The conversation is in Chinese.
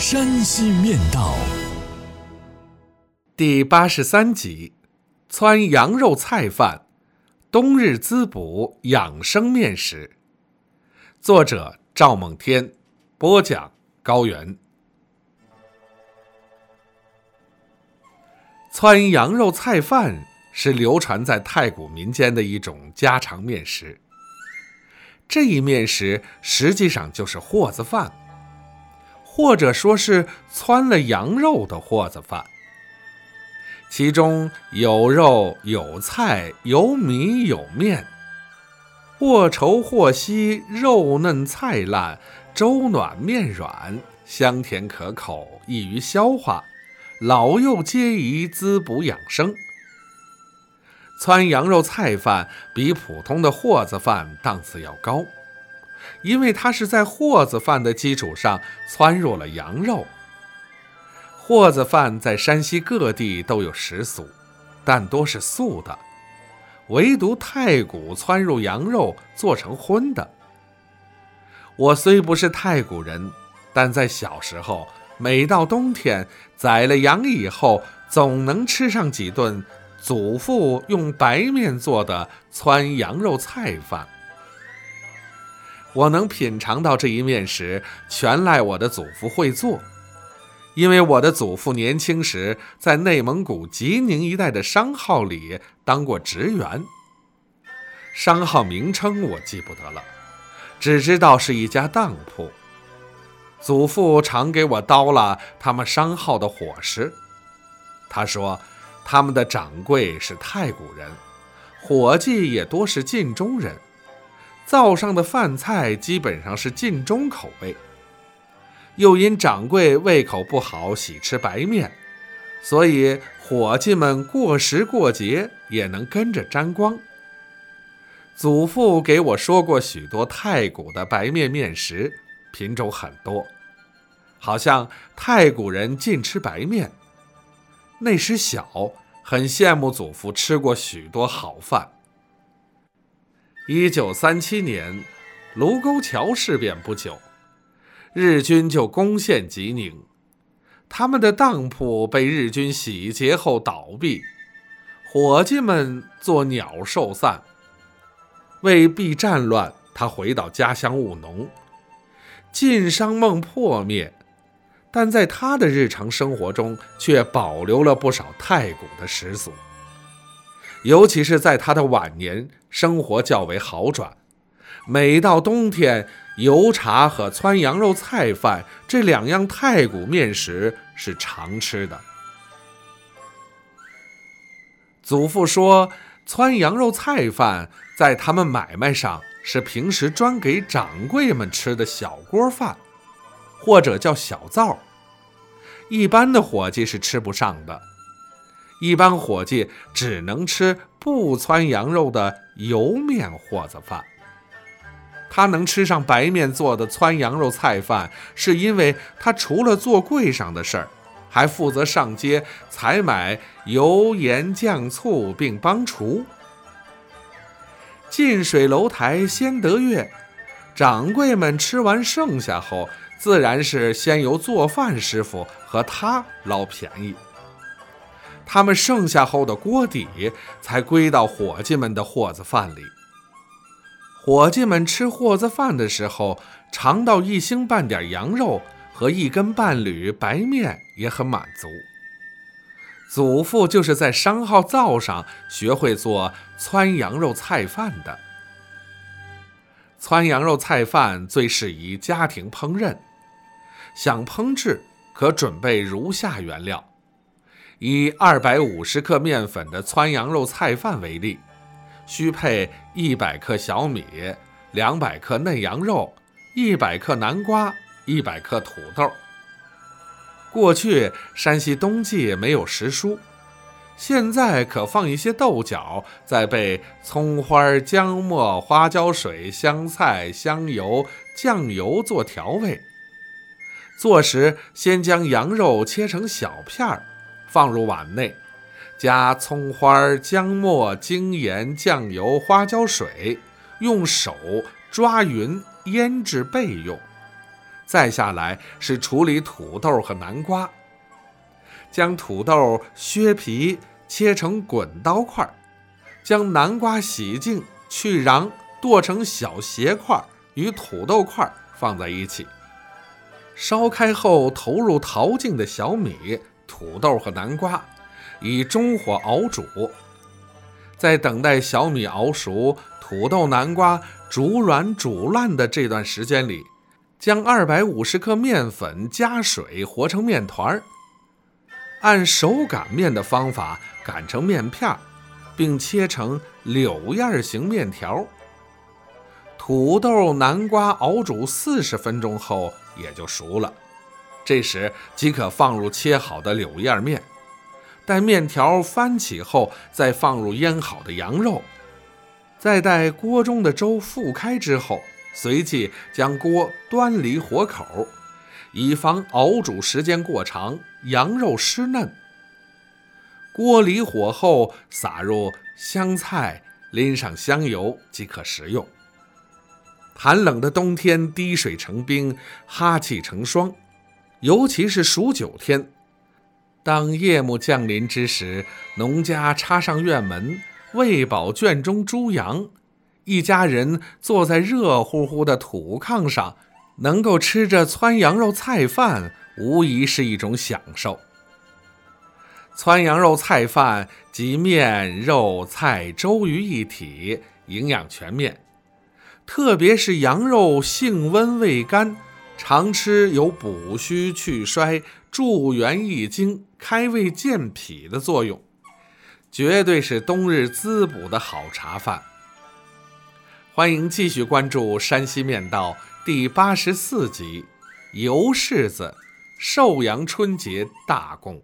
山西面道》第八十三集：汆羊肉菜饭，冬日滋补养生面食。作者：赵梦天，播讲：高原。汆羊肉菜饭是流传在太古民间的一种家常面食。这一面食实际上就是货子饭，或者说是汆了羊肉的货子饭。其中有肉、有菜、有米、有面，或稠或稀，肉嫩菜烂，粥暖面软，香甜可口，易于消化，老幼皆宜，滋补养生。汆羊肉菜饭比普通的货子饭档次要高，因为它是在货子饭的基础上汆入了羊肉。货子饭在山西各地都有食俗，但多是素的，唯独太谷汆入羊肉做成荤的。我虽不是太谷人，但在小时候，每到冬天宰了羊以后，总能吃上几顿。祖父用白面做的汆羊肉菜饭，我能品尝到这一面食，全赖我的祖父会做。因为我的祖父年轻时在内蒙古吉宁一带的商号里当过职员，商号名称我记不得了，只知道是一家当铺。祖父常给我叨了他们商号的伙食，他说。他们的掌柜是太谷人，伙计也多是晋中人，灶上的饭菜基本上是晋中口味。又因掌柜胃口不好，喜吃白面，所以伙计们过时过节也能跟着沾光。祖父给我说过许多太谷的白面面食，品种很多，好像太谷人尽吃白面。那时小，很羡慕祖父吃过许多好饭。一九三七年，卢沟桥事变不久，日军就攻陷吉宁，他们的当铺被日军洗劫后倒闭，伙计们作鸟兽散。为避战乱，他回到家乡务农，晋商梦破灭。但在他的日常生活中，却保留了不少太古的食俗。尤其是在他的晚年，生活较为好转。每到冬天，油茶和汆羊肉菜饭这两样太古面食是常吃的。祖父说，汆羊肉菜饭在他们买卖上是平时专给掌柜们吃的小锅饭。或者叫小灶，一般的伙计是吃不上的。一般伙计只能吃不汆羊肉的油面货子饭。他能吃上白面做的汆羊肉菜饭，是因为他除了做柜上的事儿，还负责上街采买油盐酱醋，并帮厨。近水楼台先得月，掌柜们吃完剩下后。自然是先由做饭师傅和他捞便宜，他们剩下后的锅底才归到伙计们的货子饭里。伙计们吃货子饭的时候，尝到一星半点羊肉和一根半缕白面也很满足。祖父就是在商号灶上学会做汆羊肉菜饭的。汆羊肉菜饭最适宜家庭烹饪。想烹制，可准备如下原料：以二百五十克面粉的汆羊肉菜饭为例，需配一百克小米、两百克嫩羊肉、一百克南瓜、一百克土豆。过去山西冬季没有食蔬，现在可放一些豆角，再备葱花、姜末、花椒水、香菜、香油、酱油做调味。做时先将羊肉切成小片儿，放入碗内，加葱花、姜末、精盐、酱油、花椒水，用手抓匀腌制备用。再下来是处理土豆和南瓜，将土豆削皮切成滚刀块，将南瓜洗净去瓤剁成小斜块，与土豆块放在一起。烧开后投入淘净的小米、土豆和南瓜，以中火熬煮。在等待小米熬熟、土豆、南瓜煮软煮烂的这段时间里。将二百五十克面粉加水和成面团儿，按手擀面的方法擀成面片儿，并切成柳叶形面条。土豆、南瓜熬煮四十分钟后也就熟了，这时即可放入切好的柳叶面。待面条翻起后，再放入腌好的羊肉，再待锅中的粥复开之后。随即将锅端离火口，以防熬煮时间过长，羊肉湿嫩。锅离火后，撒入香菜，淋上香油即可食用。寒冷的冬天，滴水成冰，哈气成霜，尤其是数九天。当夜幕降临之时，农家插上院门，喂饱圈中猪羊。一家人坐在热乎乎的土炕上，能够吃着汆羊肉菜饭，无疑是一种享受。汆羊肉菜饭集面、肉、菜、粥于一体，营养全面。特别是羊肉性温味甘，常吃有补虚去衰、助元益精、开胃健脾的作用，绝对是冬日滋补的好茶饭。欢迎继续关注《山西面道》第八十四集《油柿子寿阳春节大供》。